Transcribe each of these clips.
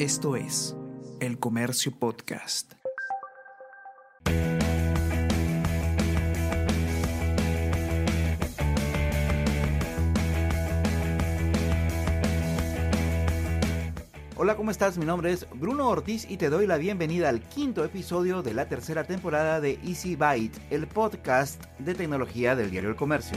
Esto es El Comercio Podcast. Hola, ¿cómo estás? Mi nombre es Bruno Ortiz y te doy la bienvenida al quinto episodio de la tercera temporada de Easy Byte, el podcast de tecnología del diario El Comercio.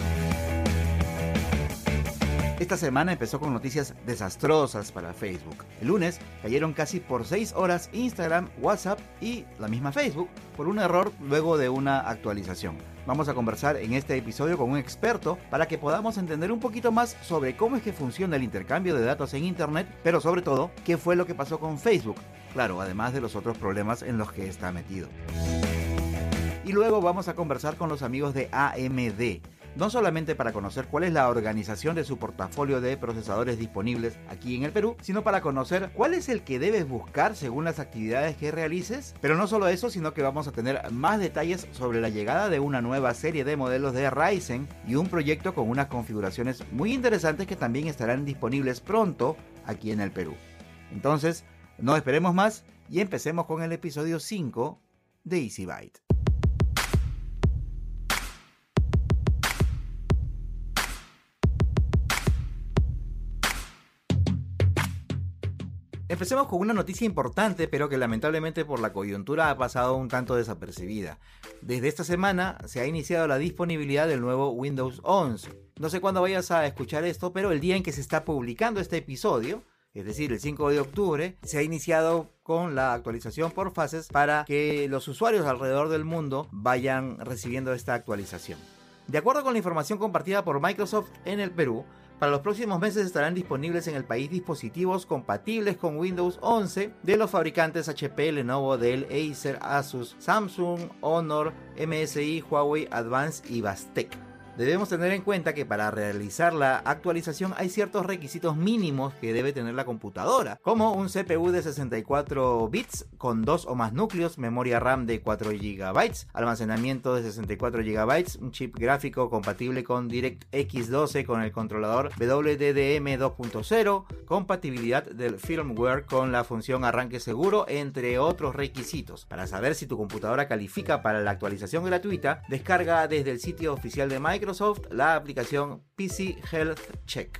Esta semana empezó con noticias desastrosas para Facebook. El lunes cayeron casi por 6 horas Instagram, WhatsApp y la misma Facebook por un error luego de una actualización. Vamos a conversar en este episodio con un experto para que podamos entender un poquito más sobre cómo es que funciona el intercambio de datos en Internet, pero sobre todo, qué fue lo que pasó con Facebook. Claro, además de los otros problemas en los que está metido. Y luego vamos a conversar con los amigos de AMD no solamente para conocer cuál es la organización de su portafolio de procesadores disponibles aquí en el Perú, sino para conocer cuál es el que debes buscar según las actividades que realices. Pero no solo eso, sino que vamos a tener más detalles sobre la llegada de una nueva serie de modelos de Ryzen y un proyecto con unas configuraciones muy interesantes que también estarán disponibles pronto aquí en el Perú. Entonces, no esperemos más y empecemos con el episodio 5 de Easy Byte. Empecemos con una noticia importante, pero que lamentablemente por la coyuntura ha pasado un tanto desapercibida. Desde esta semana se ha iniciado la disponibilidad del nuevo Windows 11. No sé cuándo vayas a escuchar esto, pero el día en que se está publicando este episodio, es decir, el 5 de octubre, se ha iniciado con la actualización por fases para que los usuarios alrededor del mundo vayan recibiendo esta actualización. De acuerdo con la información compartida por Microsoft en el Perú, para los próximos meses estarán disponibles en el país dispositivos compatibles con Windows 11 de los fabricantes HP, Lenovo, Dell, Acer, Asus, Samsung, Honor, MSI, Huawei, Advance y Bastec. Debemos tener en cuenta que para realizar la actualización hay ciertos requisitos mínimos que debe tener la computadora, como un CPU de 64 bits con dos o más núcleos, memoria RAM de 4 GB, almacenamiento de 64 GB, un chip gráfico compatible con DirectX 12 con el controlador WDDM 2.0, compatibilidad del firmware con la función arranque seguro, entre otros requisitos. Para saber si tu computadora califica para la actualización gratuita, descarga desde el sitio oficial de Microsoft Microsoft la aplicación PC Health Check.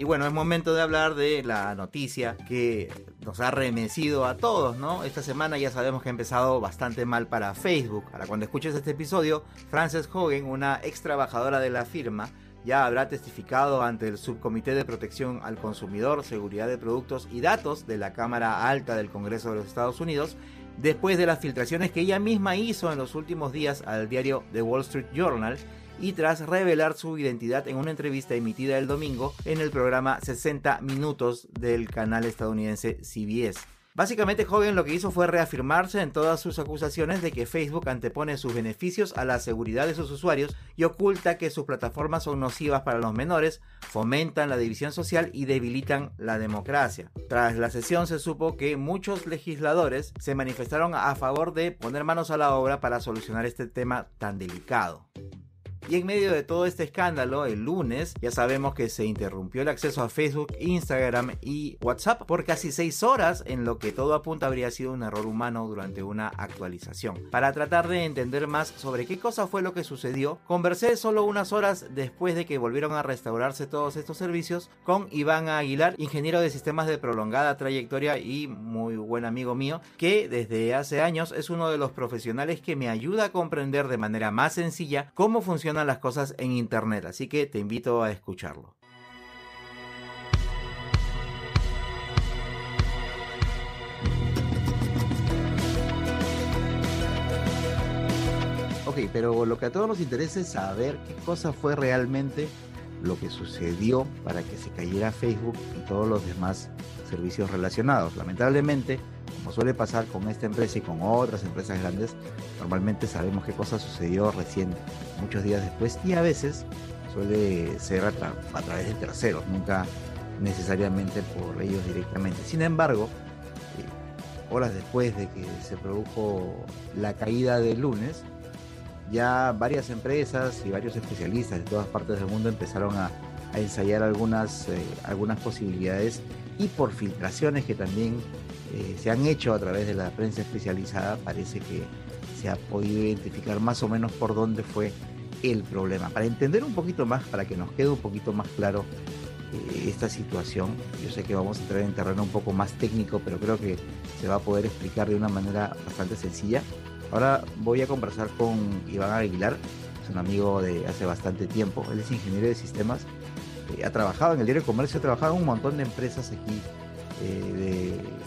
Y bueno, es momento de hablar de la noticia que nos ha remecido a todos, ¿no? Esta semana ya sabemos que ha empezado bastante mal para Facebook. Para cuando escuches este episodio, Frances Hogan, una ex trabajadora de la firma, ya habrá testificado ante el Subcomité de Protección al Consumidor, Seguridad de Productos y Datos de la Cámara Alta del Congreso de los Estados Unidos después de las filtraciones que ella misma hizo en los últimos días al diario The Wall Street Journal y tras revelar su identidad en una entrevista emitida el domingo en el programa 60 Minutos del canal estadounidense CBS. Básicamente Hogan lo que hizo fue reafirmarse en todas sus acusaciones de que Facebook antepone sus beneficios a la seguridad de sus usuarios y oculta que sus plataformas son nocivas para los menores, fomentan la división social y debilitan la democracia. Tras la sesión se supo que muchos legisladores se manifestaron a favor de poner manos a la obra para solucionar este tema tan delicado. Y en medio de todo este escándalo, el lunes ya sabemos que se interrumpió el acceso a Facebook, Instagram y WhatsApp por casi 6 horas, en lo que todo apunta habría sido un error humano durante una actualización. Para tratar de entender más sobre qué cosa fue lo que sucedió, conversé solo unas horas después de que volvieron a restaurarse todos estos servicios con Iván Aguilar, ingeniero de sistemas de prolongada trayectoria y muy buen amigo mío, que desde hace años es uno de los profesionales que me ayuda a comprender de manera más sencilla cómo funciona las cosas en Internet, así que te invito a escucharlo. Ok, pero lo que a todos nos interesa es saber qué cosa fue realmente lo que sucedió para que se cayera Facebook y todos los demás servicios relacionados. Lamentablemente, como suele pasar con esta empresa y con otras empresas grandes, normalmente sabemos qué cosa sucedió recién, muchos días después, y a veces suele ser a, través de terceros, nunca necesariamente por ellos directamente. Sin embargo, eh, horas después de que se produjo la caída del lunes, ya varias empresas y varios especialistas de todas partes del mundo empezaron a ensayar algunas, eh, algunas posibilidades y por filtraciones que también eh, se han hecho a través de la prensa especializada, parece que se ha podido identificar más o menos por dónde fue el problema. Para entender un poquito más, para que nos quede un poquito más claro eh, esta situación, yo sé que vamos a entrar en terreno un poco más técnico, pero creo que se va a poder explicar de una manera bastante sencilla. Ahora voy a conversar con Iván Aguilar, es un amigo de hace bastante tiempo, él es ingeniero de sistemas, eh, ha trabajado en el diario de comercio, ha trabajado en un montón de empresas aquí eh, de,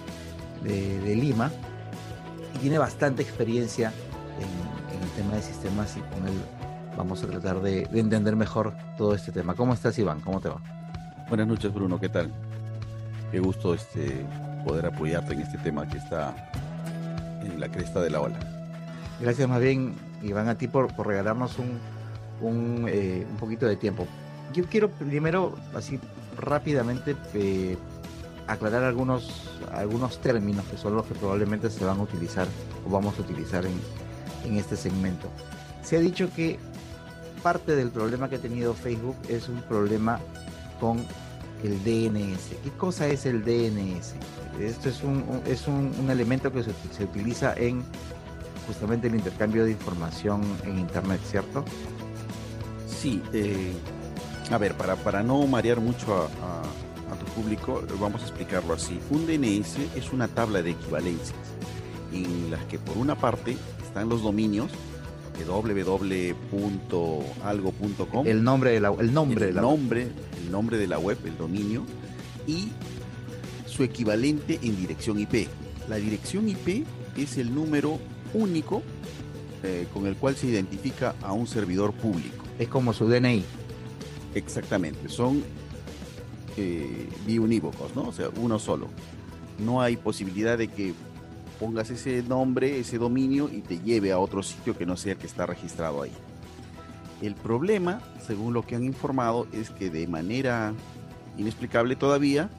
Lima y tiene bastante experiencia en, el tema de sistemas y con él vamos a tratar de, de entender mejor todo este tema. ¿Cómo estás Iván? ¿Cómo te va? Buenas noches Bruno, ¿qué tal? Qué gusto este, poder apoyarte en este tema que está en la cresta de la ola. Gracias más bien, Iván, a ti por, regalarnos un, un, eh, un, poquito de tiempo. Yo quiero primero, así rápidamente, eh, aclarar algunos, algunos términos que son los que probablemente se van a utilizar o vamos a utilizar en, en este segmento. Se ha dicho que parte del problema que ha tenido Facebook es un problema con el DNS. ¿Qué cosa es el DNS? Esto es un, es un, un elemento que se, se, utiliza en justamente el intercambio de información en Internet, ¿cierto? Sí, eh, a ver, para, para no marear mucho a, a, a, tu público, vamos a explicarlo así. Un DNS es una tabla de equivalencias en las que por una parte están los dominios www.algo.com. El nombre de la, el nombre el de la nombre, el nombre de la web, el dominio y su equivalente en dirección IP. La dirección IP es el número único eh, con el cual se identifica a un servidor público. Es como su DNI. Exactamente, son eh, biunívocos, ¿no? O sea, uno solo. No hay posibilidad de que pongas ese nombre, ese dominio y te lleve a otro sitio que no sea el que está registrado ahí. El problema, según lo que han informado, es que de manera inexplicable todavía,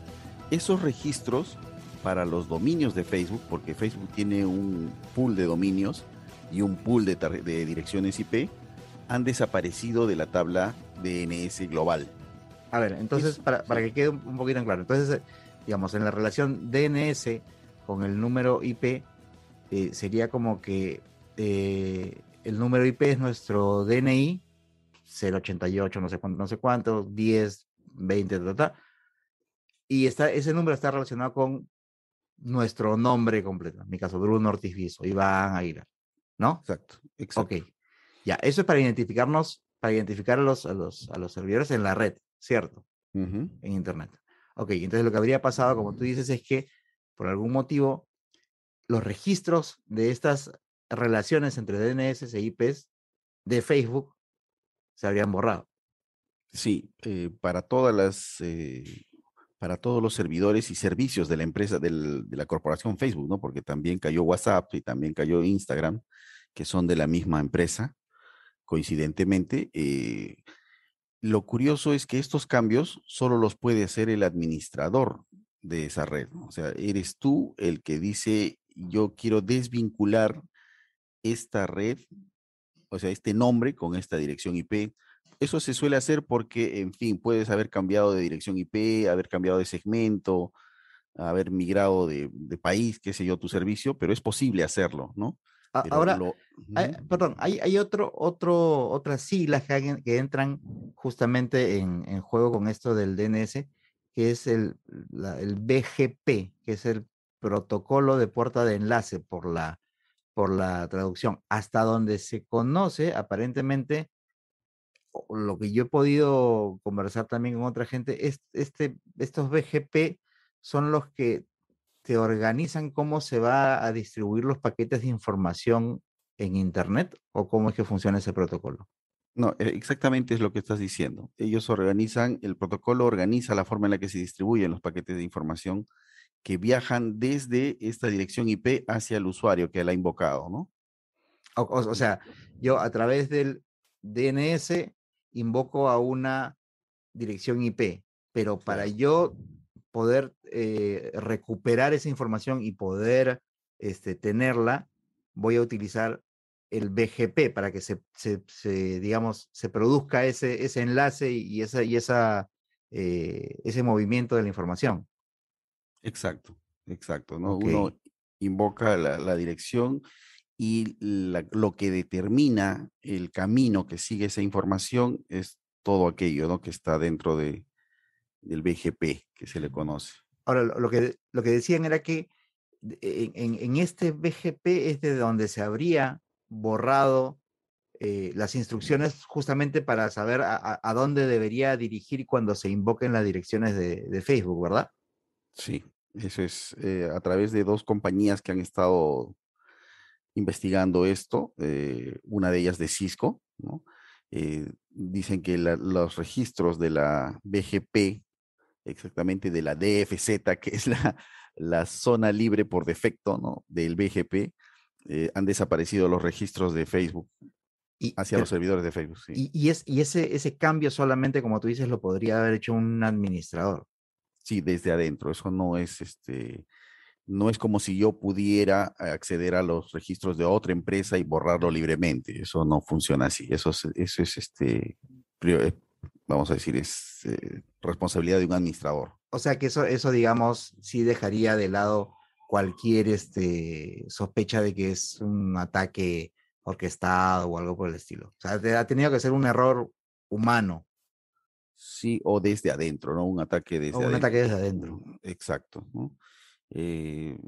esos registros para los dominios de Facebook, porque Facebook tiene un pool de dominios y un pool de, de direcciones IP, han desaparecido de la tabla DNS global. A ver, entonces, para, para, que quede un poquito en claro, entonces, digamos, en la relación DNS con el número IP, eh, sería como que eh, el número IP es nuestro DNI, 088, no sé cuánto, no sé cuánto 10, 20, ta, ta, y está, ese número está relacionado con nuestro nombre completo. En mi caso, Bruno Ortiz Viso, Iván Aguilar, ¿no? Exacto, exacto. Ok, ya, eso es para identificarnos, para identificar a los, a los, a los servidores en la red, ¿cierto? Uh -huh. En Internet. Ok, entonces lo que habría pasado, como tú dices, es que por algún motivo, los registros de estas relaciones entre DNS e IPs de Facebook se habrían borrado. Sí, eh, para todas las, eh, para todos los servidores y servicios de la empresa, del, de la corporación Facebook, ¿no? Porque también cayó WhatsApp y también cayó Instagram, que son de la misma empresa, coincidentemente. Eh, lo curioso es que estos cambios solo los puede hacer el administrador de esa red. O sea, eres tú el que dice, yo quiero desvincular esta red, o sea, este nombre con esta dirección IP. Eso se suele hacer porque, en fin, puedes haber cambiado de dirección IP, haber cambiado de segmento, haber migrado de, país, qué sé yo, tu servicio, pero es posible hacerlo, ¿no? Ahora, lo... hay, perdón, hay, hay, otro, otro, otras siglas que, que entran justamente en, en, juego con esto del DNS, que es el, la, el BGP, que es el protocolo de puerta de enlace por la, por la traducción, hasta donde se conoce aparentemente lo que yo he podido conversar también con otra gente, es, este, estos BGP son los que te organizan cómo se va a distribuir los paquetes de información en Internet o cómo es que funciona ese protocolo. No, e, exactamente es lo que estás diciendo. Ellos organizan, el protocolo organiza la forma en la que se distribuyen los paquetes de información que viajan desde esta dirección IP hacia el usuario que la ha invocado, ¿no? O, o, o sea, yo a través del DNS invoco a una dirección IP, pero para yo poder eh, recuperar esa información y poder este, tenerla, voy a utilizar el BGP para que se, se, se, digamos, se produzca ese, ese enlace y esa, y esa eh, ese movimiento de la información. Exacto, exacto. ¿no? Uno invoca la, dirección y lo que determina el camino que sigue esa información es todo aquello ¿no? que está dentro de, del BGP que se le conoce. Ahora, lo que, lo que decían era que en, este BGP es de donde se habría borrado eh, las instrucciones justamente para saber a, dónde debería dirigir cuando se invoquen las direcciones de, Facebook, ¿verdad? Sí, eso es eh, a través de dos compañías que han estado investigando esto, eh, una de ellas de Cisco, ¿no? dicen que los registros de la BGP, exactamente de la DFZ, que es la, la zona libre por defecto ¿no? del BGP, eh, han desaparecido los registros de Facebook y, hacia los servidores de Facebook. Y, es, y ese, ese cambio solamente, como tú dices, lo podría haber hecho un administrador. Sí, desde adentro. Eso no es este. No es como si yo pudiera acceder a los registros de otra empresa y borrarlo libremente. Eso no funciona así. Eso es, eso es este, eh, vamos a decir, es eh, responsabilidad de un administrador. O sea que eso, eso, digamos, sí dejaría de lado cualquier este, sospecha de que es un ataque orquestado o algo por el estilo. O sea, ha tenido que ser un error humano. Sí, o desde adentro, ¿no? Un ataque desde adentro. Un ataque desde adentro. Exacto. ¿no? Eh,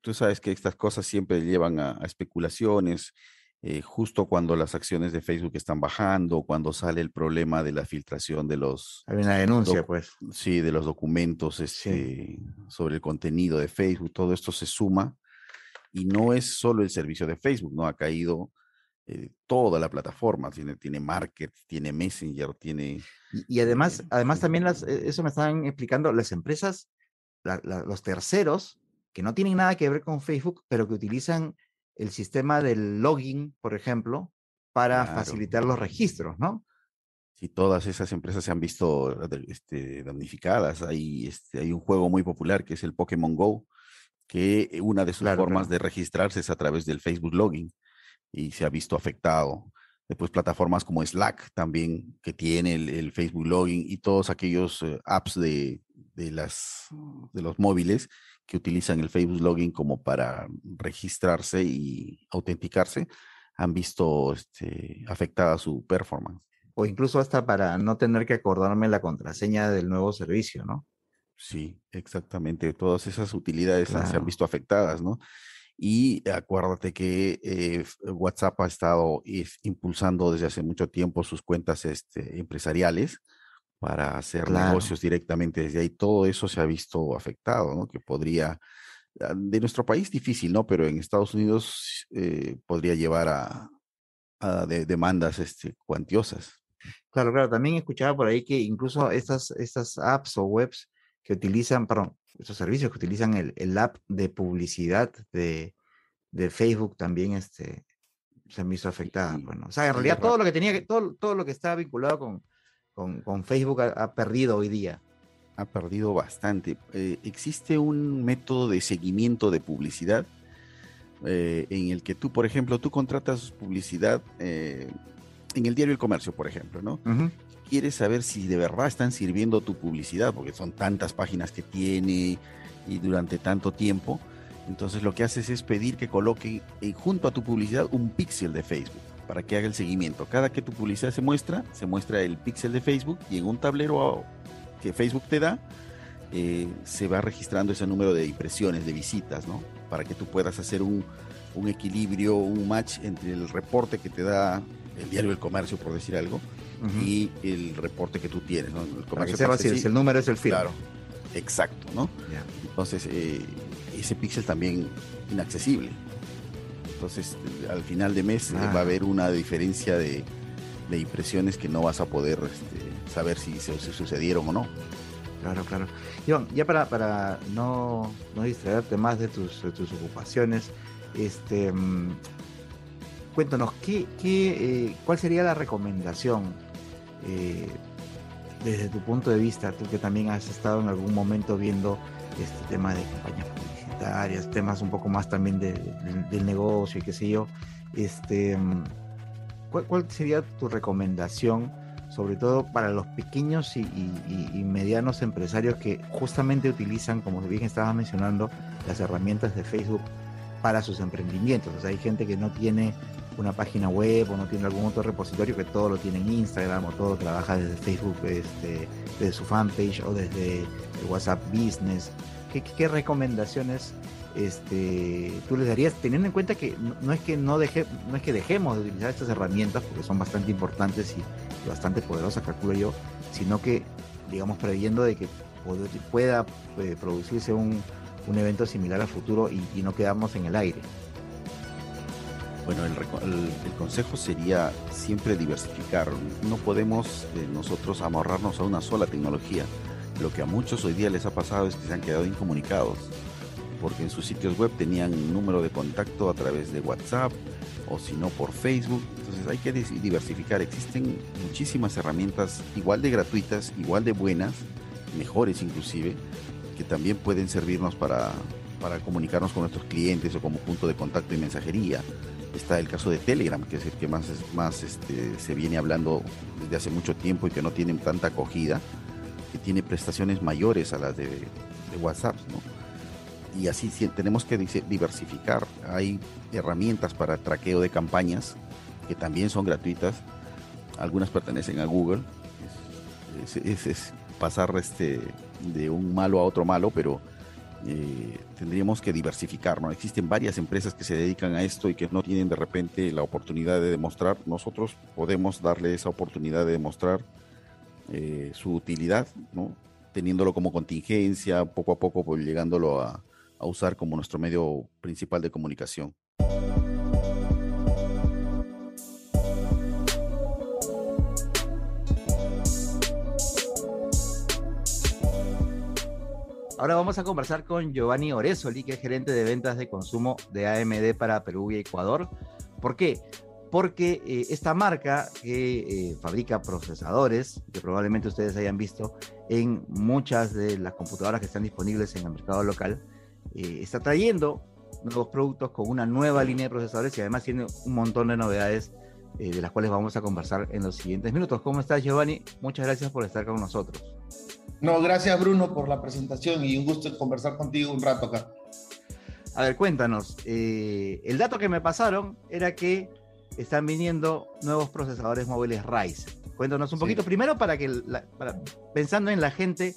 tú sabes que estas cosas siempre llevan a especulaciones eh, justo cuando las acciones de Facebook están bajando, cuando sale el problema de la filtración de los... Hay una denuncia, pues. Sí, de los documentos este, sobre el contenido de Facebook, todo esto se suma y no es solo el servicio de Facebook, ¿no? Ha caído eh, toda la plataforma, tiene, tiene Market, tiene Messenger, tiene... Y, además, además también las, e, eso me están explicando, las empresas, los terceros, que no tienen nada que ver con Facebook, pero que utilizan el sistema del login, por ejemplo, para facilitar los registros, ¿no? Si todas esas empresas se han visto este, damnificadas, hay, este, hay un juego muy popular que es el Pokémon Go, que una de sus formas de registrarse es a través del Facebook Login y se ha visto afectado. Después plataformas como Slack también, que tiene el, Facebook Login y todos aquellos eh, apps de, de, las, de los móviles que utilizan el Facebook Login como para registrarse y autenticarse, han visto este, afectada su performance. O incluso hasta para no tener que acordarme la contraseña del nuevo servicio, ¿no? Sí, exactamente. Todas esas utilidades se han visto afectadas, ¿no? Y acuérdate que eh, WhatsApp ha estado impulsando desde hace mucho tiempo sus cuentas este, empresariales para hacer negocios directamente desde ahí. Todo eso se ha visto afectado, ¿no? Que podría, ah, de nuestro país difícil, ¿no? Pero en Estados Unidos eh, podría llevar a, demandas este, cuantiosas. Claro, claro. También escuchaba por ahí que incluso estas, estas apps o webs que utilizan, perdón, estos servicios que utilizan el, el app de publicidad de, de, Facebook también este, se han visto afectadas. Bueno, o sea, en realidad todo lo que tenía que, todo, todo lo que estaba vinculado con, con, Facebook ha, perdido hoy día. Ha perdido bastante. Eh, existe un método de seguimiento de publicidad eh, en el que tú, por ejemplo, tú contratas publicidad eh, en el diario El Comercio, por ejemplo, ¿no? Quieres saber si de verdad están sirviendo tu publicidad, porque son tantas páginas que tiene y durante tanto tiempo. Entonces lo que haces es pedir que coloque junto a tu publicidad un píxel de Facebook para que haga el seguimiento. Cada que tu publicidad se muestra, se muestra el píxel de Facebook y en un tablero que Facebook te da, eh, se va registrando ese número de impresiones, de visitas, ¿no? Para que tú puedas hacer un, equilibrio, un match entre el reporte que te da el diario del comercio, por decir algo, y el reporte que tú tienes, ¿no? El comercio si, el número es el fin. Claro, exacto, ¿no? Entonces, eh, ese píxel también inaccesible. Entonces, al final de mes eh, va a ah. haber una diferencia de, impresiones que no vas a poder este, saber si, se sucedieron o no. Claro, claro. Iván, ya para, para no, no distraerte más de tus, tus ocupaciones, este, mm, cuéntanos, ¿qué, qué, eh, ¿cuál sería la recomendación eh, desde tu punto de vista, tú que también has estado en algún momento viendo este tema de temas un poco más también del negocio y qué sé yo. Este, ¿cuál, sería tu recomendación sobre todo para los pequeños y, medianos empresarios que justamente utilizan, como bien estabas mencionando, las herramientas de Facebook para sus emprendimientos. O hay gente que no tiene una página web o no tiene algún otro repositorio que todo lo tiene en Instagram o todo trabaja desde Facebook, este, desde su fanpage o desde WhatsApp Business. ¿Qué, recomendaciones este, tú les darías, teniendo en cuenta que no, es que no, deje, no es que dejemos de utilizar estas herramientas, porque son bastante importantes y bastante poderosas, calculo yo, sino que, digamos, previendo de que pueda eh, producirse un, un, evento similar a futuro y, no quedarnos en el aire. Bueno, el, el, consejo sería siempre diversificar. No podemos eh, nosotros amarrarnos a una sola tecnología. Lo que a muchos hoy día les ha pasado es que se han quedado incomunicados porque en sus sitios web tenían un número de contacto a través de WhatsApp o si no por Facebook. Entonces hay que diversificar. Existen muchísimas herramientas igual de gratuitas, igual de buenas, mejores inclusive, que también pueden servirnos para, para comunicarnos con nuestros clientes o como punto de contacto y mensajería. Está el caso de Telegram, que es el que más, más este, se viene hablando desde hace mucho tiempo y que no tiene tanta acogida, que tiene prestaciones mayores a las de, WhatsApp, y así tenemos que diversificar. Hay herramientas para traqueo de campañas que también son gratuitas. Algunas pertenecen a Google. Es, pasar este, de un malo a otro malo, pero eh, tendríamos que diversificar. ¿no? Existen varias empresas que se dedican a esto y que no tienen de repente la oportunidad de demostrar. Nosotros podemos darle esa oportunidad de demostrar eh, su utilidad, teniéndolo como contingencia, poco a poco pues, llegándolo a usar como nuestro medio principal de comunicación. Ahora vamos a conversar con Giovanni Oresoli, que es gerente de ventas de consumo de AMD para Perú y Ecuador. ¿Por qué? Porque eh, esta marca que eh, fabrica procesadores, que probablemente ustedes hayan visto en muchas de las computadoras que están disponibles en el mercado local, eh, está trayendo nuevos productos con una nueva línea de procesadores y además tiene un montón de novedades de las cuales vamos a conversar en los siguientes minutos. ¿Cómo estás, Giovanni? Muchas gracias por estar con nosotros. No, gracias, Bruno, por la presentación y un gusto conversar contigo un rato acá. A ver, cuéntanos. El dato que me pasaron era que están viniendo nuevos procesadores móviles Ryzen. Cuéntanos un poquito, primero para que, pensando en la gente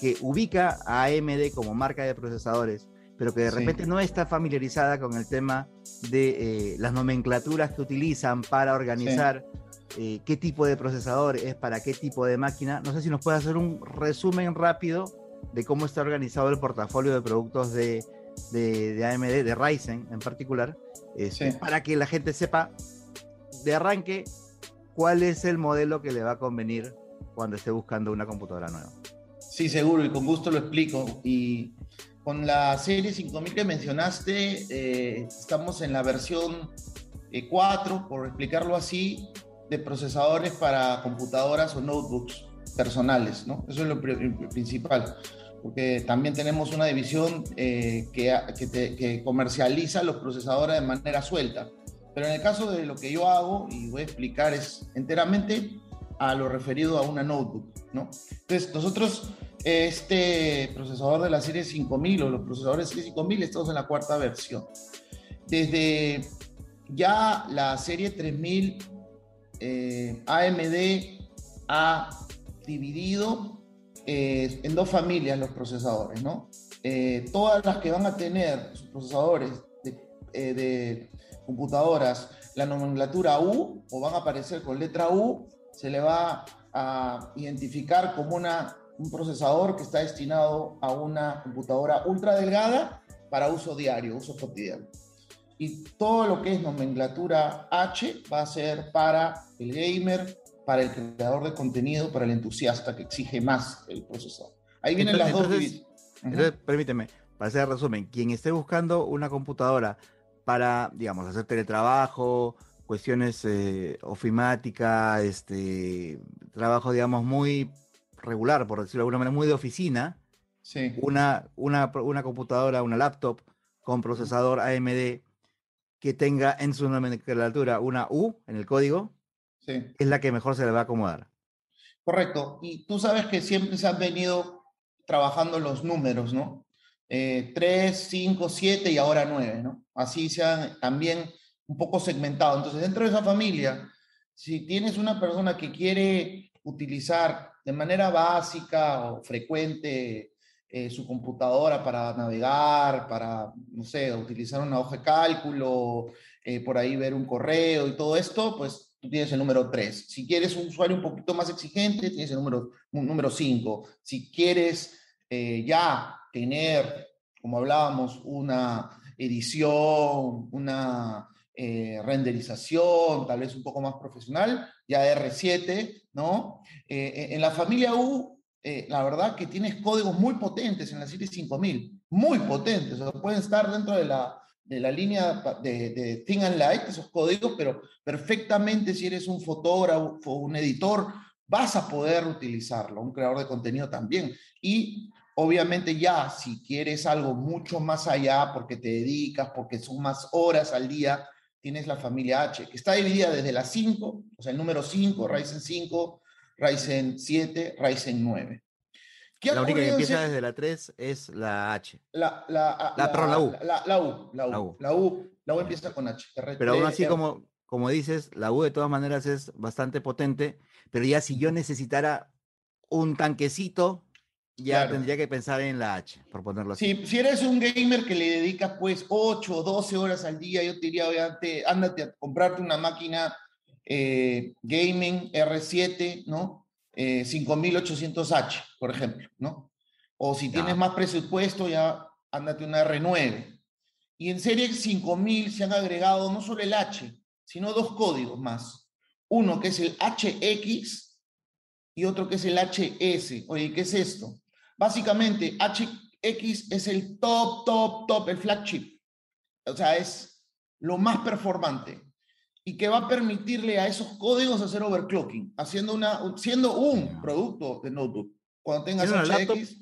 que ubica a AMD como marca de procesadores, pero que de repente no está familiarizada con el tema de eh, las nomenclaturas que utilizan para organizar eh, qué tipo de procesador es para qué tipo de máquina. No sé si nos puede hacer un resumen rápido de cómo está organizado el portafolio de productos de, de, AMD, de Ryzen en particular, este, para que la gente sepa de arranque cuál es el modelo que le va a convenir cuando esté buscando una computadora nueva. Sí, seguro, y con gusto lo explico. Y con la serie 5000 que mencionaste, eh, estamos en la versión 4, eh, por explicarlo así, de procesadores para computadoras o notebooks personales, ¿no? Eso es lo principal, porque también tenemos una división eh, que, que comercializa los procesadores de manera suelta. Pero en el caso de lo que yo hago, y voy a explicar, es enteramente a lo referido a una notebook, ¿no? Entonces, nosotros este procesador de la serie 5000 o los procesadores serie 5000, estamos en la cuarta versión. Desde ya la serie 3000 eh, AMD ha dividido eh, en dos familias los procesadores, ¿no? Eh, todas las que van a tener sus procesadores de, de, computadoras la nomenclatura U o van a aparecer con letra U, se le va a identificar como una un procesador que está destinado a una computadora ultra delgada para uso diario, uso cotidiano. Y todo lo que es nomenclatura H va a ser para el gamer, para el creador de contenido, para el entusiasta que exige más el procesador. Ahí vienen las dos entonces, permíteme, para hacer resumen, quien esté buscando una computadora para, digamos, hacer teletrabajo, cuestiones eh, ofimática, este, trabajo, digamos, muy regular, por decirlo de alguna manera, muy de oficina, una, una, una computadora, una laptop con procesador AMD que tenga en su nomenclatura una U en el código, es la que mejor se le va a acomodar. Correcto. Y tú sabes que siempre se han venido trabajando los números, ¿no? Eh, 3, 5, 7 y ahora 9, ¿no? Así se han también un poco segmentado. Entonces, dentro de esa familia, si tienes una persona que quiere utilizar de manera básica o frecuente eh, su computadora para navegar, para, no sé, utilizar una hoja de cálculo, eh, por ahí ver un correo y todo esto, pues tú tienes el número 3. Si quieres un usuario un poquito más exigente, tienes el número, número 5. Si quieres eh, ya tener, como hablábamos, una edición, una eh, renderización, tal vez un poco más profesional, ya R7, ¿no? Eh, en la familia U, la verdad que tienes códigos muy potentes en la serie 5000, muy potentes, pueden estar dentro de la, de la línea de, de Thing and Light, esos códigos, pero perfectamente si eres un fotógrafo o un editor, vas a poder utilizarlo, un creador de contenido también. Y obviamente ya, si quieres algo mucho más allá, porque te dedicas, porque son más horas al día, tienes la familia H, que está dividida desde la 5, o sea, el número 5, Ryzen 5, Ryzen 7, Ryzen 9 la única que empieza desde la 3 es la H. La, la, la, la, la U. La, U. La U. La U. La U empieza con H. Pero aún así, como, como dices, la U de todas maneras es bastante potente. Pero ya si yo necesitara un tanquecito, ya tendría que pensar en la H, por ponerlo así. Si, si eres un gamer que le dedicas pues 8 o 12 horas al día, yo te diría, obviamente, ándate a comprarte una máquina eh, gaming R7, ¿no? 5800H, eh, por ejemplo, ¿no? O si tienes más presupuesto, ya ándate una R9. Y en serie 5000 se han agregado no solo el H, sino dos códigos más. Uno que es el HX y otro que es el HS. Oye, ¿qué es esto? Básicamente, HX es el top, top, top, el flagship. O sea, es lo más performante y que va a permitirle a esos códigos hacer overclocking, haciendo una, siendo un producto de notebook. Cuando tengas HX,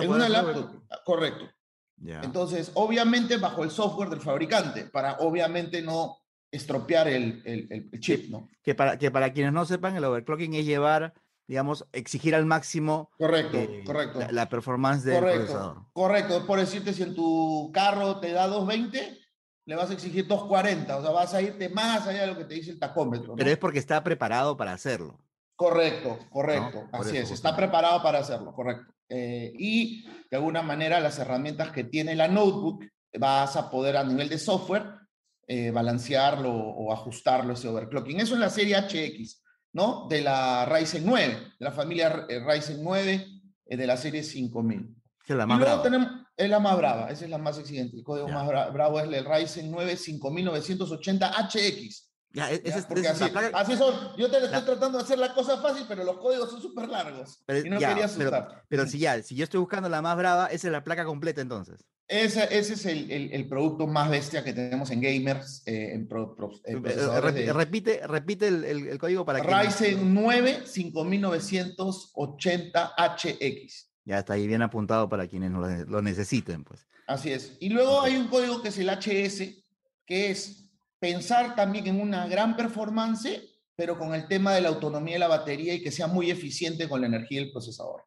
en una laptop, correcto. Entonces, obviamente bajo el software del fabricante, para obviamente no estropear el, el, chip, ¿no? Que para, que para quienes no sepan, el overclocking es llevar, digamos, exigir al máximo correcto, eh, correcto. La, performance del procesador. Correcto, por decirte, si en tu carro te da 220, le vas a exigir 240, o sea, vas a irte más allá de lo que te dice el tacómetro. Pero es porque está preparado para hacerlo. Correcto, correcto, así es, está preparado para hacerlo, correcto. Eh, y de alguna manera las herramientas que tiene la notebook vas a poder a nivel de software eh, balancearlo o ajustarlo ese overclocking. Eso es la serie HX, ¿no? De la Ryzen 9, de la familia eh, Ryzen 9 de la serie 5000. Es la más brava. Tenemos, es la más brava, esa es la más exigente. El código más bravo es el Ryzen 9 5980HX. Ya, e-, ese, Porque así, así, son. Yo te estoy tratando de hacer la cosa fácil, pero los códigos son súper largos. Pero, y no ya, pero, pero, si ya, si yo estoy buscando la más brava, esa es la placa completa entonces. Ese, ese es el, el, el, producto más bestia que tenemos en gamers. Eh, en pro, pro, eh, de... repite, repite el, el, código para que. Ryzen 9 5980HX. Ya está ahí bien apuntado para quienes lo, necesiten, pues. Así es. Y luego hay un código que es el HS, que es pensar también en una gran performance, pero con el tema de la autonomía de la batería y que sea muy eficiente con la energía del procesador.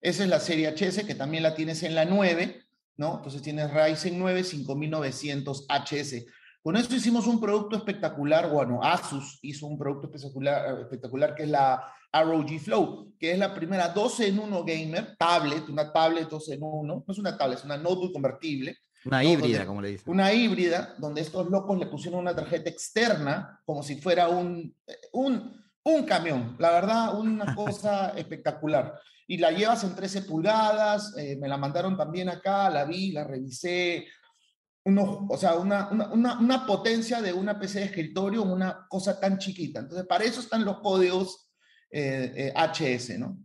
Esa es la serie HS, que también la tienes en la 9, ¿no? Entonces tienes Ryzen 9 5900 HS. Con esto hicimos un producto espectacular, bueno, Asus hizo un producto espectacular, espectacular que es la ROG Flow, que es la primera 12 en 1 gamer, tablet, una tablet 12 en 1, no es una tablet, es una notebook convertible. Una híbrida, como le dicen. Una híbrida, donde estos locos le pusieron una tarjeta externa, como si fuera un, un, un camión, la verdad, una cosa espectacular. Y la llevas en 13 pulgadas, eh, me la mandaron también acá, la vi, la revisé, uno, o sea, una, una, una, potencia de una PC de escritorio, una cosa tan chiquita. Entonces, para eso están los códigos eh, HS, eh, ¿no?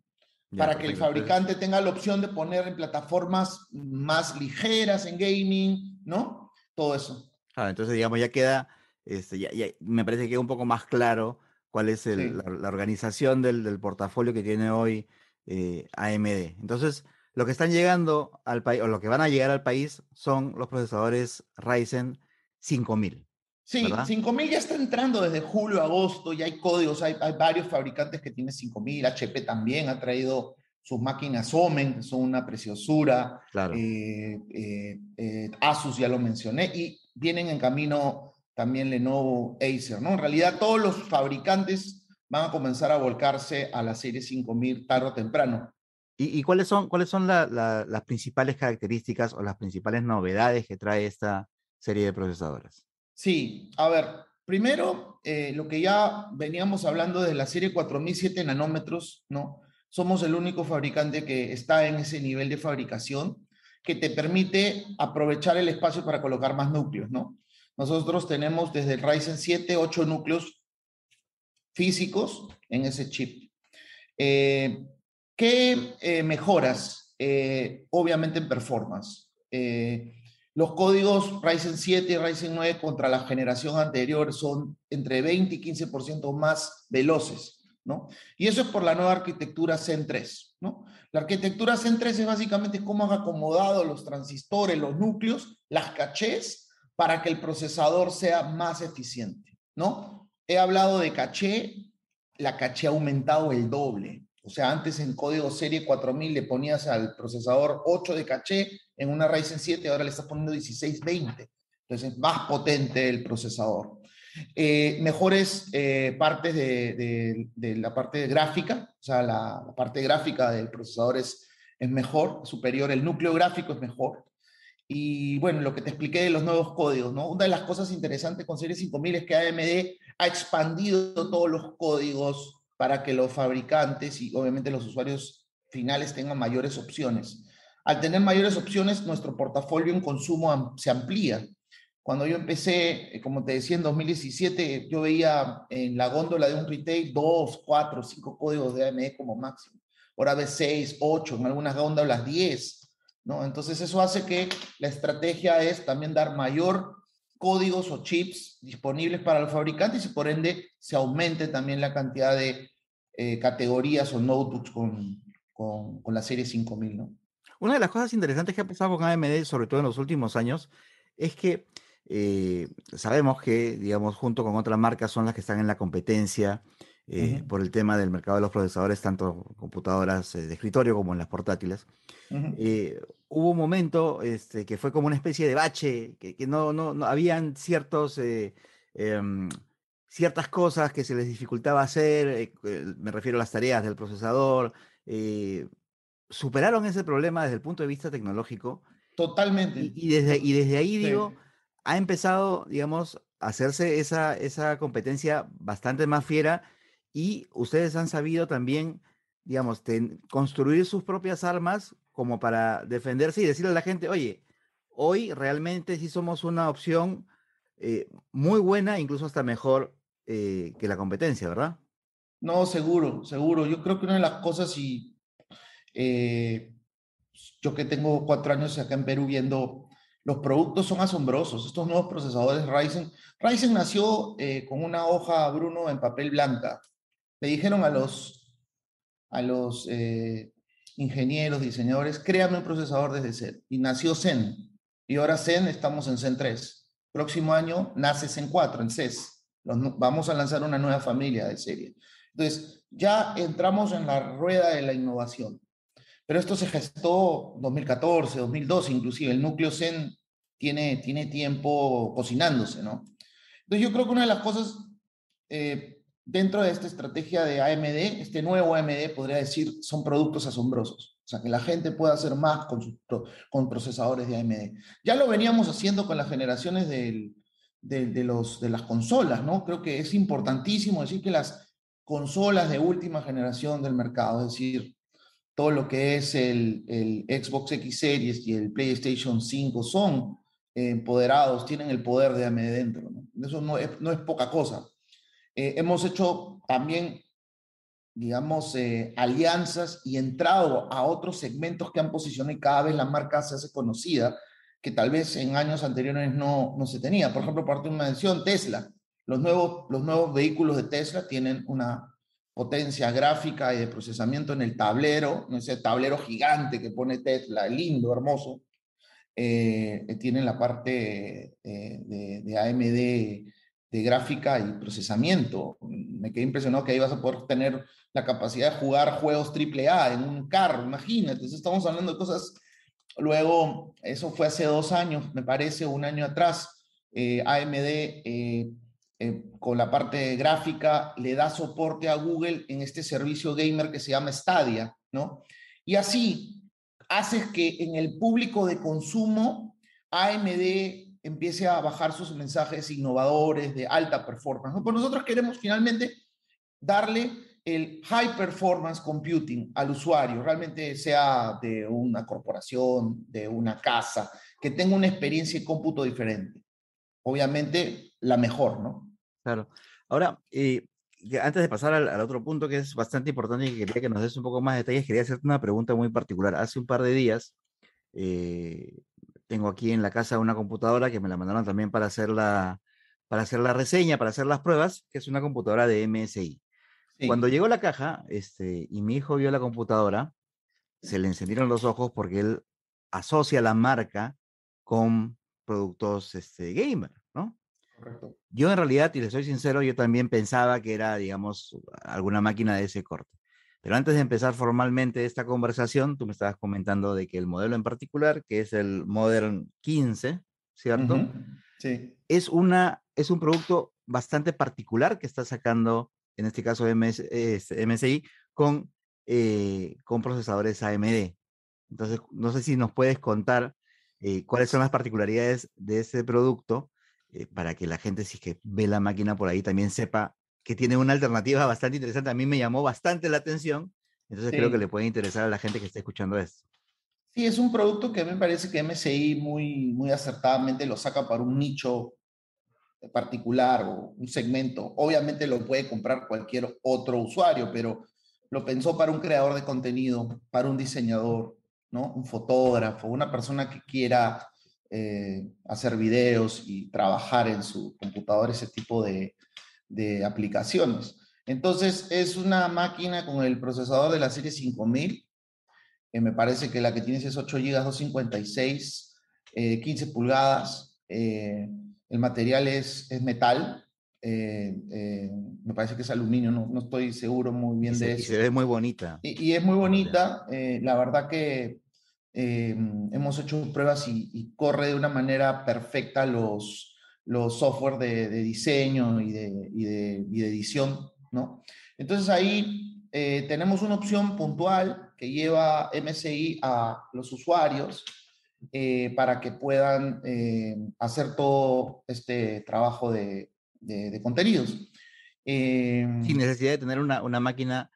para que el fabricante tenga la opción de poner en plataformas más ligeras en gaming, ¿no? Todo eso. Ah, entonces, digamos, ya queda, este, ya, me parece que queda un poco más claro cuál es el, la, organización del, del, portafolio que tiene hoy eh, AMD. Entonces, lo que están llegando al país, o lo que van a llegar al país, son los procesadores Ryzen 5000. Sí, 5000 ya está entrando desde julio, agosto, ya hay códigos, hay, hay varios fabricantes que tienen 5000, HP también ha traído sus máquinas Omen, que son una preciosura, Claro. eh, eh, eh, Asus ya lo mencioné, y vienen en camino también Lenovo, Acer, ¿no? En realidad todos los fabricantes van a comenzar a volcarse a la serie 5000 tarde o temprano. ¿Y, y cuáles son, cuáles son la- la- las principales características o las principales novedades que trae esta serie de procesadores? Sí, a ver, primero, eh, lo que ya veníamos hablando de la serie 4007 nanómetros, ¿no? Somos el único fabricante que está en ese nivel de fabricación que te permite aprovechar el espacio para colocar más núcleos, ¿no? Nosotros tenemos desde el Ryzen 7, 8 núcleos físicos en ese chip. Eh, ¿Qué eh, mejoras? Obviamente en performance. Los códigos Ryzen 7 y Ryzen 9 contra la generación anterior son entre 20 y 15% más veloces, ¿no? Y eso es por la nueva arquitectura Zen 3, ¿no? La arquitectura Zen 3 es básicamente cómo han acomodado los transistores, los núcleos, las cachés, para que el procesador sea más eficiente, ¿no? He hablado de caché, la caché ha aumentado el doble. O sea, antes en código serie 4000 le ponías al procesador 8 de caché en una Ryzen 7, ahora le estás poniendo 1620. Entonces es más potente el procesador. Eh, mejores eh, partes de, de, de, la parte gráfica, o sea, la, la, parte gráfica del procesador es, es mejor, superior, el núcleo gráfico es mejor. Y bueno, lo que te expliqué de los nuevos códigos, ¿no? Una de las cosas interesantes con Serie 5000 es que AMD ha expandido todos los códigos para que los fabricantes y obviamente los usuarios finales tengan mayores opciones. Al tener mayores opciones, nuestro portafolio en consumo se amplía. Cuando yo empecé, como te decía, en 2017, yo veía en la góndola de un retail dos, cuatro, cinco códigos de AMD como máximo. Ahora ves seis, ocho, en algunas góndolas diez. ¿no? Entonces eso hace que la estrategia es también dar mayor códigos o chips disponibles para los fabricantes y por ende se aumente también la cantidad de eh, categorías o notebooks con, con, la serie 5000, ¿no? Una de las cosas interesantes que ha pasado con AMD, sobre todo en los últimos años, es que eh, sabemos que, digamos, junto con otras marcas son las que están en la competencia eh, uh -huh. por el tema del mercado de los procesadores, tanto computadoras eh, de escritorio como en las portátiles. Uh -huh. hubo un momento este, que fue como una especie de bache, que, que no, no, no, habían ciertos, em, ciertas cosas que se les dificultaba hacer, eh, me refiero a las tareas del procesador. eh, superaron ese problema desde el punto de vista tecnológico. Totalmente. Y, y desde, y desde ahí, sí. digo, ha empezado, digamos, a hacerse esa, esa competencia bastante más fiera y ustedes han sabido también, digamos, ten, construir sus propias armas como para defenderse y decirle a la gente, oye, hoy realmente sí somos una opción eh, muy buena, incluso hasta mejor eh, que la competencia, ¿verdad? No, seguro, seguro. Yo creo que una de las cosas, y eh, yo que tengo cuatro años acá en Perú viendo, los productos son asombrosos. Estos nuevos procesadores Ryzen. Ryzen nació eh, con una hoja, Bruno, en papel blanca. Le dijeron a los, a los eh, ingenieros, diseñadores, créame un procesador desde cero. Y nació Zen. Y ahora Zen, estamos en Zen 3. Próximo año nace Zen 4, en CES. Los, vamos a lanzar una nueva familia de serie. Entonces, ya entramos en la rueda de la innovación. Pero esto se gestó 2014, 2012, inclusive. El núcleo Zen tiene, tiene tiempo cocinándose, ¿no? Entonces, yo creo que una de las cosas eh, dentro de esta estrategia de AMD, este nuevo AMD, podría decir, son productos asombrosos. O sea, que la gente pueda hacer más con, procesadores de AMD. Ya lo veníamos haciendo con las generaciones de, las consolas, ¿no? Creo que es importantísimo decir que las consolas de última generación del mercado, es decir, todo lo que es el, Xbox X Series y el PlayStation 5 son eh, empoderados, tienen el poder de AMD dentro. ¿no? Eso no es, no es poca cosa. Eh, hemos hecho también, digamos, eh, alianzas y entrado a otros segmentos que han posicionado y cada vez la marca se hace conocida, que tal vez en años anteriores no, no se tenía. Por ejemplo, parte de una mención, Tesla. Los nuevos, los nuevos vehículos de Tesla tienen una potencia gráfica y de procesamiento en el tablero, ese tablero gigante que pone Tesla, lindo, hermoso, tienen la parte de, AMD de gráfica y procesamiento. Me quedé impresionado que ahí vas a poder tener la capacidad de jugar juegos AAA en un carro, imagínate. Entonces estamos hablando de cosas. Luego, eso fue hace dos años, me parece, un año atrás. Eh, AMD eh, eh, con la parte gráfica le da soporte a Google en este servicio gamer que se llama Stadia, ¿no? Y así haces que en el público de consumo AMD empiece a bajar sus mensajes innovadores de alta performance. Pues nosotros queremos finalmente darle el high performance computing al usuario, realmente sea de una corporación, de una casa, que tenga una experiencia y cómputo diferente. Obviamente, la mejor, ¿no? Claro. Ahora, eh, antes de pasar al, otro punto que es bastante importante y que quería que nos des un poco más de detalles, quería hacerte una pregunta muy particular. Hace un par de días, eh, tengo aquí en la casa una computadora que me la mandaron también para hacer la, para hacer la reseña, para hacer las pruebas, que es una computadora de MSI. Cuando llegó la caja este, y mi hijo vio la computadora, se le encendieron los ojos porque él asocia la marca con productos este, gamer, ¿no? Correcto. Yo en realidad, y le soy sincero, yo también pensaba que era, digamos, alguna máquina de ese corte. Pero antes de empezar formalmente esta conversación, tú me estabas comentando de que el modelo en particular, que es el Modern 15, ¿cierto? Sí. Es, una, es un producto bastante particular que está sacando, en este caso MS, MSI, con, eh, con procesadores AMD. Entonces, no sé si nos puedes contar eh, cuáles son las particularidades de ese producto eh, para que la gente, si que ve la máquina por ahí, también sepa que tiene una alternativa bastante interesante. A mí me llamó bastante la atención, entonces creo que le puede interesar a la gente que está escuchando esto. Sí, es un producto que me parece que MSI muy, muy acertadamente lo saca para un nicho particular o un segmento. Obviamente lo puede comprar cualquier otro usuario, pero lo pensó para un creador de contenido, para un diseñador, ¿no? Un fotógrafo, una persona que quiera eh, hacer videos y trabajar en su computador, ese tipo de, de aplicaciones. Entonces, es una máquina con el procesador de la serie 5000, que me parece que la que tienes es 8 GB 256, 15 pulgadas. Eh, el material es, es metal. Eh, eh, me parece que es aluminio, no, no estoy seguro muy bien de eso. Y se ve muy bonita. Y, es muy bonita. la verdad que hemos hecho pruebas y, y, corre de una manera perfecta los, los software de, diseño y de, y, de, edición, ¿no? Entonces ahí eh, tenemos una opción puntual que lleva MSI a los usuarios eh, para que puedan eh, hacer todo este trabajo de, contenidos. Sin necesidad de tener una, una máquina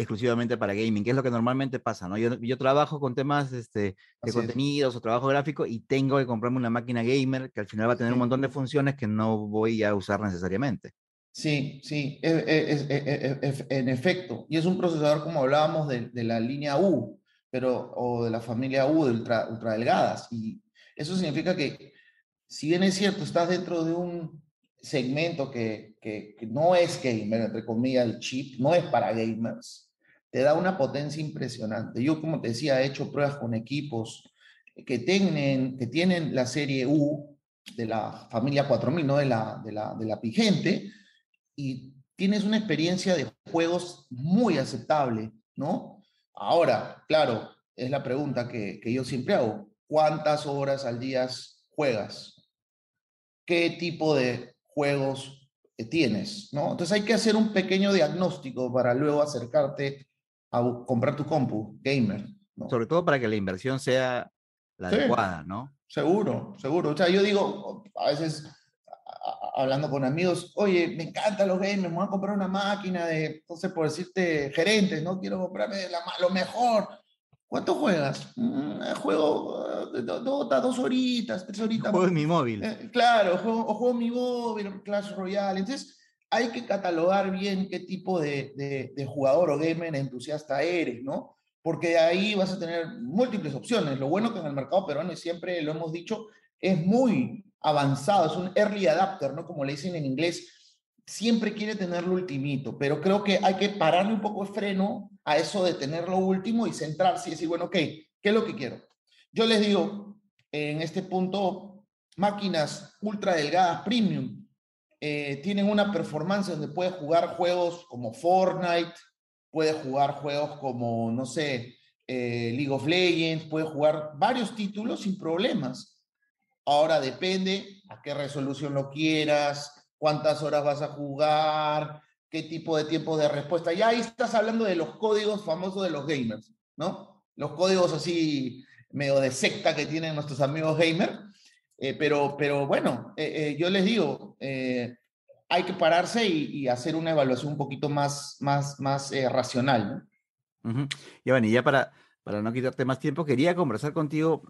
exclusivamente para gaming, que es lo que normalmente pasa, ¿no? Yo, yo trabajo con temas este, de contenidos o trabajo gráfico y tengo que comprarme una máquina gamer que al final va a tener un montón de funciones que no voy a usar necesariamente. Sí, sí, e, e, e, en efecto. Y es un procesador, como hablábamos, de, de, la línea U, pero, o de la familia U de ultra, ultra delgadas. Y eso significa que, si bien es cierto, estás dentro de un segmento que, que, que no es gamer, entre comillas, el chip, no es para gamers, te da una potencia impresionante. Yo, como te decía, he hecho pruebas con equipos que tienen, que tienen la serie U de la familia 4000, no de la, de la, de la Pigente, y tienes una experiencia de juegos muy aceptable, ¿no? Ahora, claro, es la pregunta que, que yo siempre hago. ¿Cuántas horas al día juegas? ¿Qué tipo de juegos tienes? ¿no? Entonces hay que hacer un pequeño diagnóstico para luego acercarte a comprar tu compu gamer. Sobre todo para que la inversión sea la adecuada, ¿no? Seguro, seguro. O sea, yo digo, a veces hablando con amigos, oye, me encantan los gamers, me voy a comprar una máquina de, entonces por decirte, gerentes, ¿no? Quiero comprarme lo mejor. ¿Cuánto juegas? Mm, eh, juego uh, dos horitas, tres horitas. Juego en mi móvil. Eh, claro, juego, o juego en mi móvil, Clash Royale. Entonces, hay que catalogar bien qué tipo de, jugador o gamer entusiasta eres, ¿no? Porque ahí vas a tener múltiples opciones. Lo bueno que en el mercado peruano, y siempre lo hemos dicho, es muy avanzado, es un early adapter, ¿no? Como le dicen en inglés, siempre quiere tener lo ultimito, pero creo que hay que pararle un poco de freno a eso de tener lo último y centrarse y decir, bueno, ok, ¿qué es lo que quiero? Yo les digo, en este punto máquinas ultra delgadas premium. Eh, tienen una performance donde puede jugar juegos como Fortnite, puede jugar juegos como, no sé, eh, League of Legends, puede jugar varios títulos sin problemas. Ahora depende a qué resolución lo quieras, cuántas horas vas a jugar, qué tipo de tiempo de respuesta. Ya ahí estás hablando de los códigos famosos de los gamers, ¿no? Los códigos así medio de secta que tienen nuestros amigos gamers. Eh, pero, pero bueno, eh, eh, yo les digo, hay que pararse y, hacer una evaluación un poquito más, más, más racional, ¿no? Y ya para, para no quitarte más tiempo, quería conversar contigo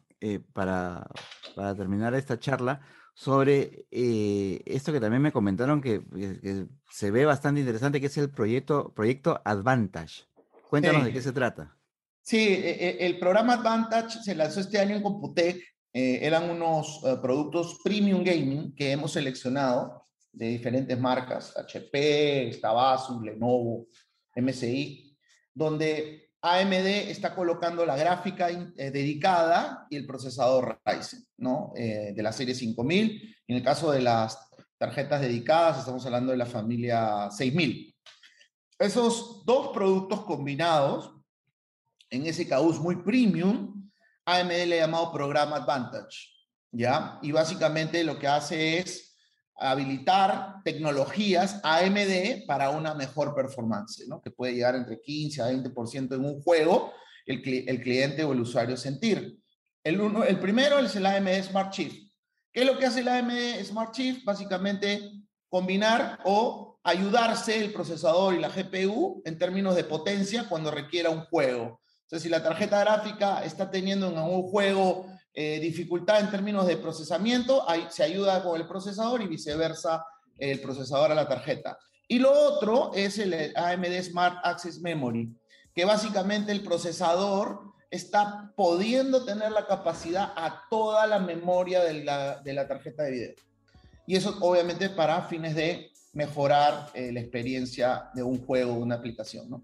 para, para terminar esta charla sobre esto que también me comentaron que, se ve bastante interesante, que es el proyecto, proyecto Advantage. Cuéntanos de qué se trata. Sí, e, e, el programa Advantage se lanzó este año en Computec. Eh, eran unos eh, productos premium gaming que hemos seleccionado de diferentes marcas, HP, Asus, Lenovo, MSI, donde AMD está colocando la gráfica eh, dedicada y el procesador Ryzen, ¿no? de la serie 5000. En el caso de las tarjetas dedicadas, estamos hablando de la familia 6000. Esos dos productos combinados en ese caos muy premium, AMD le ha llamado Programa Advantage, ¿ya? Y básicamente lo que hace es habilitar tecnologías AMD para una mejor performance, ¿no? Que puede llegar entre 15 a 20% en un juego, el, el, cliente o el usuario sentir. El, uno, el primero es el AMD Smart Shift. ¿Qué es lo que hace el AMD Smart Shift? Básicamente combinar o ayudarse el procesador y la GPU en términos de potencia cuando requiera un juego. Entonces, si la tarjeta gráfica está teniendo en algún juego eh, dificultad en términos de procesamiento, ahí se ayuda con el procesador y viceversa el procesador a la tarjeta. Y lo otro es el AMD Smart Access Memory, que básicamente el procesador está pudiendo tener la capacidad a toda la memoria de la, de la tarjeta de video. Y eso obviamente para fines de mejorar eh, la experiencia de un juego, de una aplicación, ¿no?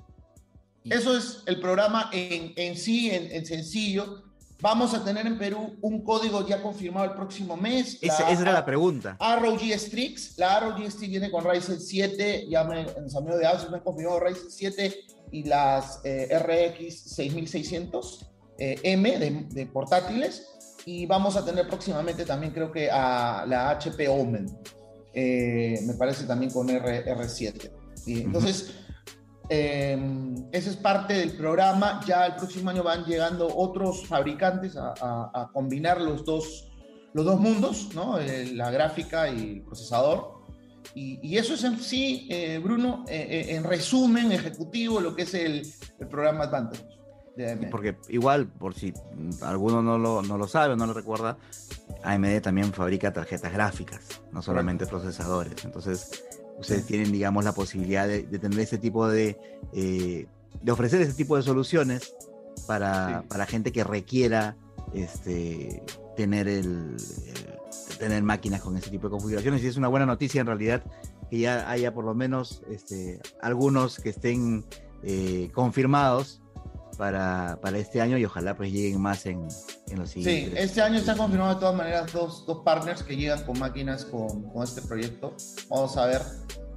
Eso es el programa en, en sí, en, sencillo. Vamos a tener en Perú un código ya confirmado el próximo mes. esa era la pregunta. ROG Strix. La ROG Strix viene con Ryzen 7. Ya me, los amigos de Asus me han confirmado Ryzen 7 y las eh, RX 6600 eh, M de, portátiles. Y vamos a tener próximamente también, creo que a la HP Omen. Eh, me parece también con R, R7. Y entonces. Em, ese es parte del programa. Ya el próximo año van llegando otros fabricantes a, combinar los dos, los dos mundos, ¿no? Eh, la gráfica y el procesador. Y, eso es en sí, eh, Bruno, eh, en resumen ejecutivo, lo que es el, programa Advantage. Porque igual, por si alguno no lo, no lo sabe o no lo recuerda, AMD también fabrica tarjetas gráficas, no solamente procesadores. Entonces, ustedes tienen, digamos, la posibilidad de, tener ese tipo de, eh, de ofrecer ese tipo de soluciones para, para gente que requiera este, tener, el, tener máquinas con ese tipo de configuraciones. Y es una buena noticia en realidad que ya haya por lo menos este, algunos que estén eh, confirmados para, para, este año y ojalá pues lleguen más en, en los siguientes. Sí, este año están confirmados de todas maneras dos, dos partners que llegan con máquinas con, con, este proyecto. Vamos a ver,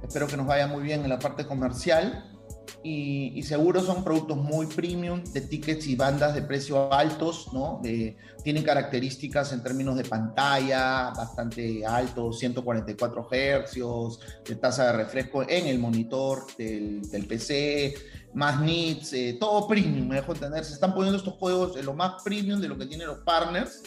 espero que nos vaya muy bien en la parte comercial y, y seguro son productos muy premium de tickets y bandas de precio altos, ¿no? De, tienen características en términos de pantalla bastante altos, 144 hercios, de tasa de refresco en el monitor del, del PC, más nits, eh, todo premium, me dejo entender. Se están poniendo estos juegos en lo más premium de lo que tienen los partners.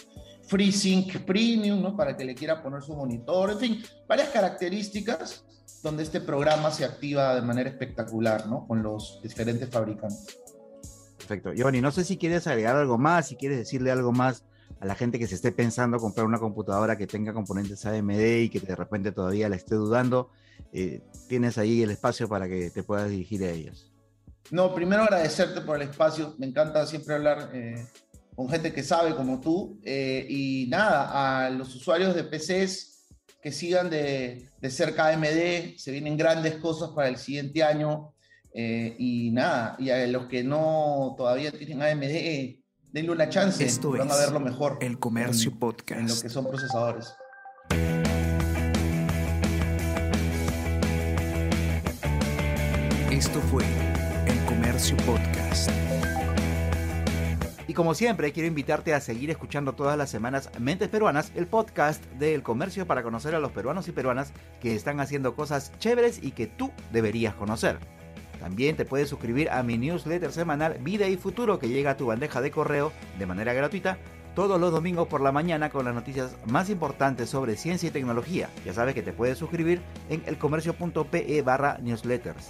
FreeSync Premium, ¿no? Para que le quiera poner su monitor, en fin, varias características donde este programa se activa de manera espectacular, ¿no? Con los diferentes fabricantes. Perfecto. Giovanni, no sé si quieres agregar algo más, si quieres decirle algo más a la gente que se esté pensando comprar una computadora que tenga componentes AMD y que de repente todavía la esté dudando, eh, tienes ahí el espacio para que te puedas dirigir a ellos. No, primero agradecerte por el espacio. Me encanta siempre hablar eh, con gente que sabe como tú. Eh, y nada, a los usuarios de PCs que sigan de, de cerca AMD, se vienen grandes cosas para el siguiente año. Eh, y nada, y a los que no todavía tienen AMD, denle una chance. Esto van a verlo mejor. El Comercio en- Podcast. En lo que son procesadores. Esto fue Podcast. Y como siempre, quiero invitarte a seguir escuchando todas las semanas Mentes Peruanas, el podcast del comercio para conocer a los peruanos y peruanas que están haciendo cosas chéveres y que tú deberías conocer. También te puedes suscribir a mi newsletter semanal Vida y Futuro que llega a tu bandeja de correo de manera gratuita todos los domingos por la mañana con las noticias más importantes sobre ciencia y tecnología. Ya sabes que te puedes suscribir en elcomercio.pe barra newsletters.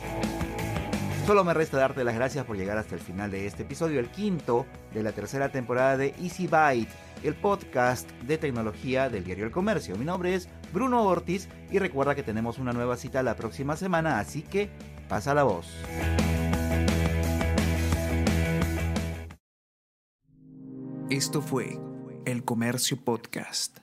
Solo me resta darte las gracias por llegar hasta el final de este episodio, el quinto de la tercera temporada de Easy Byte, el podcast de tecnología del diario El Comercio. Mi nombre es Bruno Ortiz y recuerda que tenemos una nueva cita la próxima semana, así que pasa la voz. Esto fue El Comercio Podcast.